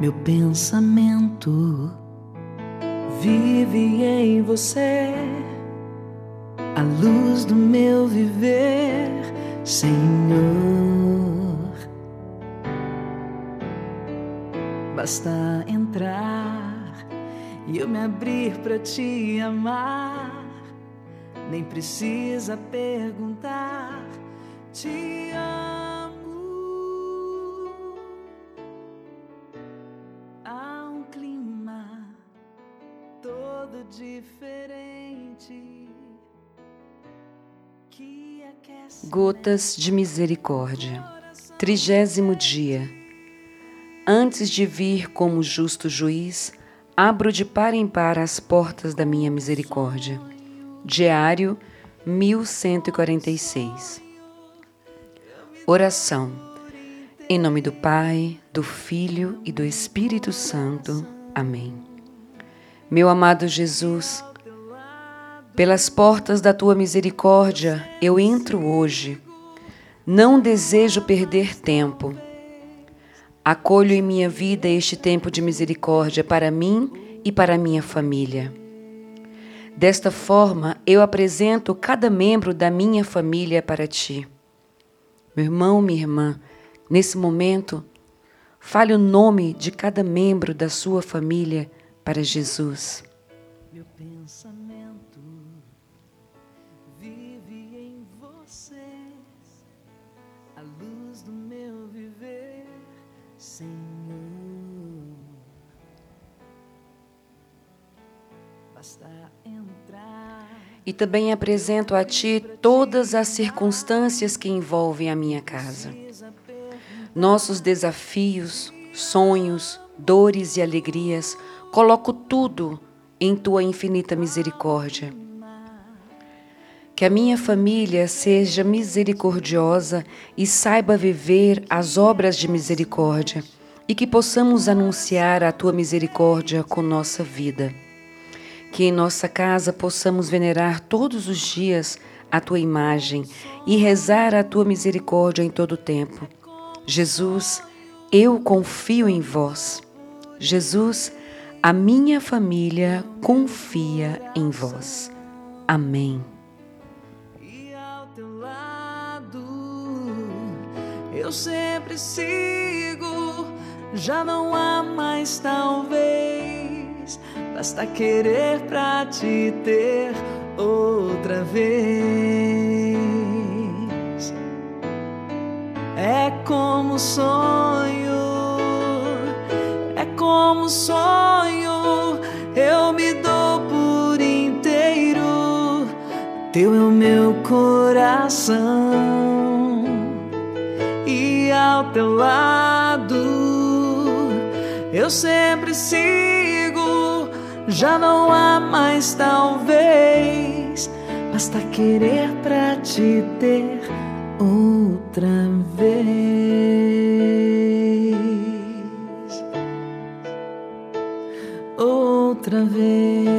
Meu pensamento vive em você, a luz do meu viver, Senhor. Basta entrar e eu me abrir para te amar, nem precisa perguntar, te amo. Gotas de Misericórdia Trigésimo dia Antes de vir como justo juiz, abro de par em par as portas da minha misericórdia. Diário 1146 Oração Em nome do Pai, do Filho e do Espírito Santo. Amém. Meu amado Jesus, pelas portas da tua misericórdia eu entro hoje. Não desejo perder tempo. Acolho em minha vida este tempo de misericórdia para mim e para minha família. Desta forma, eu apresento cada membro da minha família para ti. Meu irmão, minha irmã, nesse momento, fale o nome de cada membro da sua família para Jesus. Meu pensamento vive em você, a luz do meu viver, Senhor. Basta entrar. E também apresento a Ti todas as circunstâncias que envolvem a minha casa. Nossos desafios, sonhos, dores e alegrias coloco tudo em tua infinita misericórdia. Que a minha família seja misericordiosa e saiba viver as obras de misericórdia e que possamos anunciar a tua misericórdia com nossa vida. Que em nossa casa possamos venerar todos os dias a tua imagem e rezar a tua misericórdia em todo o tempo. Jesus, eu confio em vós. Jesus, a minha família confia em vós. Amém. E ao teu lado eu sempre sigo, já não há mais talvez, basta querer pra te ter outra vez. É como sonho, é como sonho Teu é o meu coração, e ao teu lado eu sempre sigo. Já não há mais, talvez, basta querer pra te ter outra vez. outra vez.